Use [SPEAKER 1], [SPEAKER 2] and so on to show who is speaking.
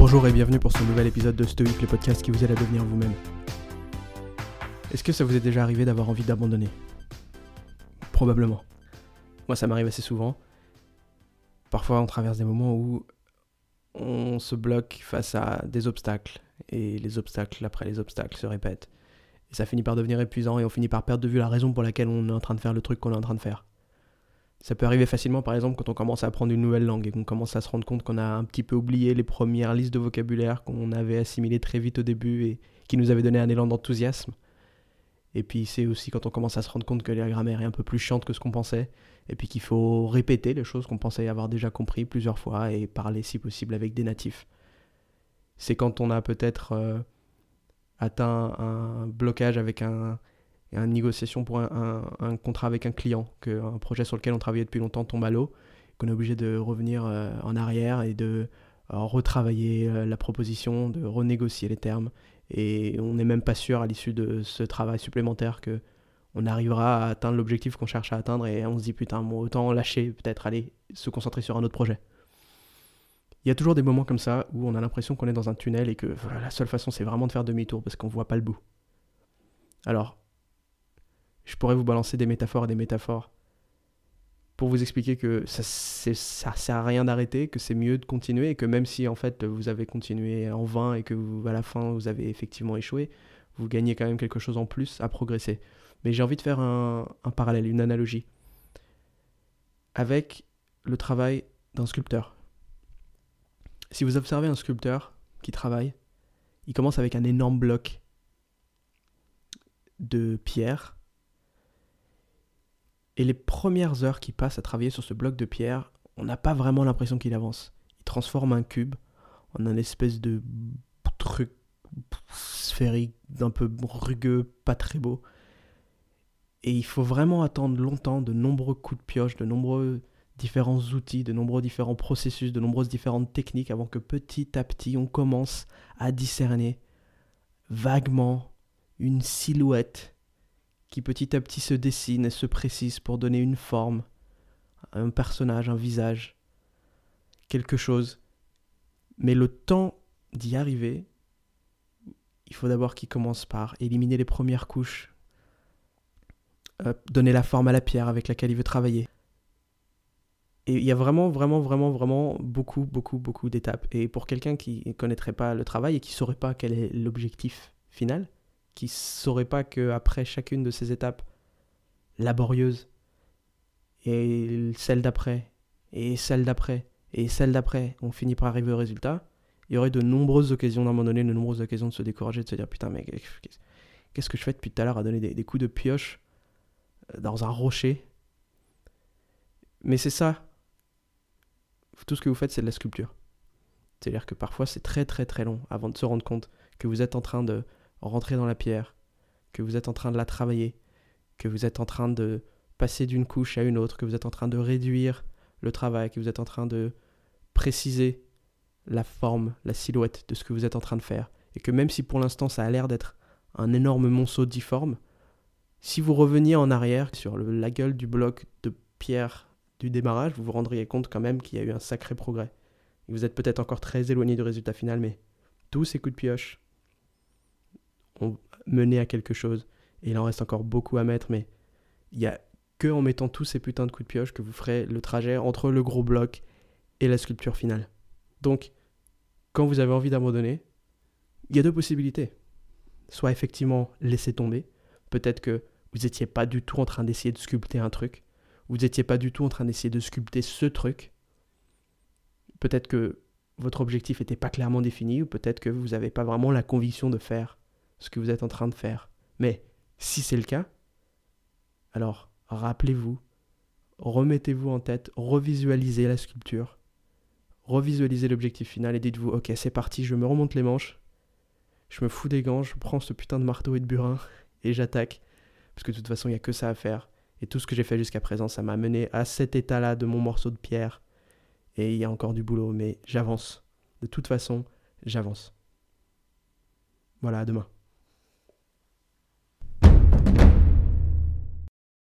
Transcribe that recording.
[SPEAKER 1] Bonjour et bienvenue pour ce nouvel épisode de Stoic, le podcast qui vous aide à devenir vous-même. Est-ce que ça vous est déjà arrivé d'avoir envie d'abandonner? Probablement. Moi, ça m'arrive assez souvent. Parfois, on traverse des moments où on se bloque face à des obstacles, et les obstacles après les obstacles se répètent. Et ça finit par devenir épuisant, et on finit par perdre de vue la raison pour laquelle on est en train de faire le truc qu'on est en train de faire. Ça peut arriver facilement, par exemple, quand on commence à apprendre une nouvelle langue et qu'on commence à se rendre compte qu'on a un petit peu oublié les premières listes de vocabulaire qu'on avait assimilées très vite au début et qui nous avaient donné un élan d'enthousiasme. Et puis c'est aussi quand on commence à se rendre compte que la grammaire est un peu plus chiante que ce qu'on pensait, et puis qu'il faut répéter les choses qu'on pensait avoir déjà compris plusieurs fois et parler si possible avec des natifs. C'est quand on a peut-être euh, atteint un blocage avec un, une négociation pour un, contrat avec un client, qu'un projet sur lequel on travaillait depuis longtemps tombe à l'eau, qu'on est obligé de revenir euh, en arrière et de euh, retravailler euh, la proposition, de renégocier les termes. Et on n'est même pas sûr à l'issue de ce travail supplémentaire que on arrivera à atteindre l'objectif qu'on cherche à atteindre et on se dit putain, bon, autant lâcher, peut-être aller se concentrer sur un autre projet. Il y a toujours des moments comme ça où on a l'impression qu'on est dans un tunnel et que la seule façon c'est vraiment de faire demi-tour parce qu'on voit pas le bout. Alors, je pourrais vous balancer des métaphores et des métaphores pour vous expliquer que ça, ça sert à rien d'arrêter, que c'est mieux de continuer et que même si en fait vous avez continué en vain et que vous, à la fin vous avez effectivement échoué, vous gagnez quand même quelque chose en plus à progresser. Mais j'ai envie de faire un, un parallèle, une analogie avec le travail d'un sculpteur. Si vous observez un sculpteur qui travaille, il commence avec un énorme bloc de pierre et les premières heures qu'il passe à travailler sur ce bloc de pierre, on n'a pas vraiment l'impression qu'il avance. Il transforme un cube en un espèce de truc sphérique, d'un peu rugueux, pas très beau. Et il faut vraiment attendre longtemps de nombreux coups de pioche, de nombreux différents outils, de nombreux différents processus, de nombreuses différentes techniques avant que petit à petit on commence à discerner vaguement une silhouette qui petit à petit se dessine et se précise pour donner une forme, un personnage, un visage, quelque chose. Mais le temps d'y arriver, il faut d'abord qu'il commence par éliminer les premières couches, donner la forme à la pierre avec laquelle il veut travailler. Et il y a vraiment, vraiment, vraiment, vraiment beaucoup, beaucoup, beaucoup d'étapes. Et pour quelqu'un qui ne connaîtrait pas le travail et qui ne saurait pas quel est l'objectif final, qui saurait pas qu'après chacune de ces étapes laborieuses, et celle d'après, et celle d'après, et celle d'après, on finit par arriver au résultat, il y aurait de nombreuses occasions d'abandonner, de nombreuses occasions de se décourager, de se dire putain, mais qu'est-ce que je fais depuis tout à l'heure à donner des, des coups de pioche euh, dans un rocher Mais c'est ça. Tout ce que vous faites, c'est de la sculpture. C'est-à-dire que parfois, c'est très très très long avant de se rendre compte que vous êtes en train de rentrer dans la pierre, que vous êtes en train de la travailler, que vous êtes en train de passer d'une couche à une autre, que vous êtes en train de réduire le travail, que vous êtes en train de préciser la forme, la silhouette de ce que vous êtes en train de faire. Et que même si pour l'instant ça a l'air d'être un énorme monceau difforme, si vous reveniez en arrière sur la gueule du bloc de pierre du démarrage, vous vous rendriez compte quand même qu'il y a eu un sacré progrès. Vous êtes peut-être encore très éloigné du résultat final, mais tous ces coups de pioche, ont mené à quelque chose. Et il en reste encore beaucoup à mettre, mais il n'y a que en mettant tous ces putains de coups de pioche que vous ferez le trajet entre le gros bloc et la sculpture finale. Donc, quand vous avez envie d'abandonner, il y a deux possibilités. Soit effectivement laisser tomber, peut-être que vous n'étiez pas du tout en train d'essayer de sculpter un truc, vous n'étiez pas du tout en train d'essayer de sculpter ce truc, peut-être que votre objectif n'était pas clairement défini, ou peut-être que vous n'avez pas vraiment la conviction de faire ce que vous êtes en train de faire. Mais si c'est le cas, alors rappelez-vous, remettez-vous en tête, revisualisez la sculpture, revisualisez l'objectif final et dites-vous, ok, c'est parti, je me remonte les manches, je me fous des gants, je prends ce putain de marteau et de burin et j'attaque. Parce que de toute façon, il n'y a que ça à faire. Et tout ce que j'ai fait jusqu'à présent, ça m'a mené à cet état-là de mon morceau de pierre. Et il y a encore du boulot, mais j'avance. De toute façon, j'avance. Voilà, à demain.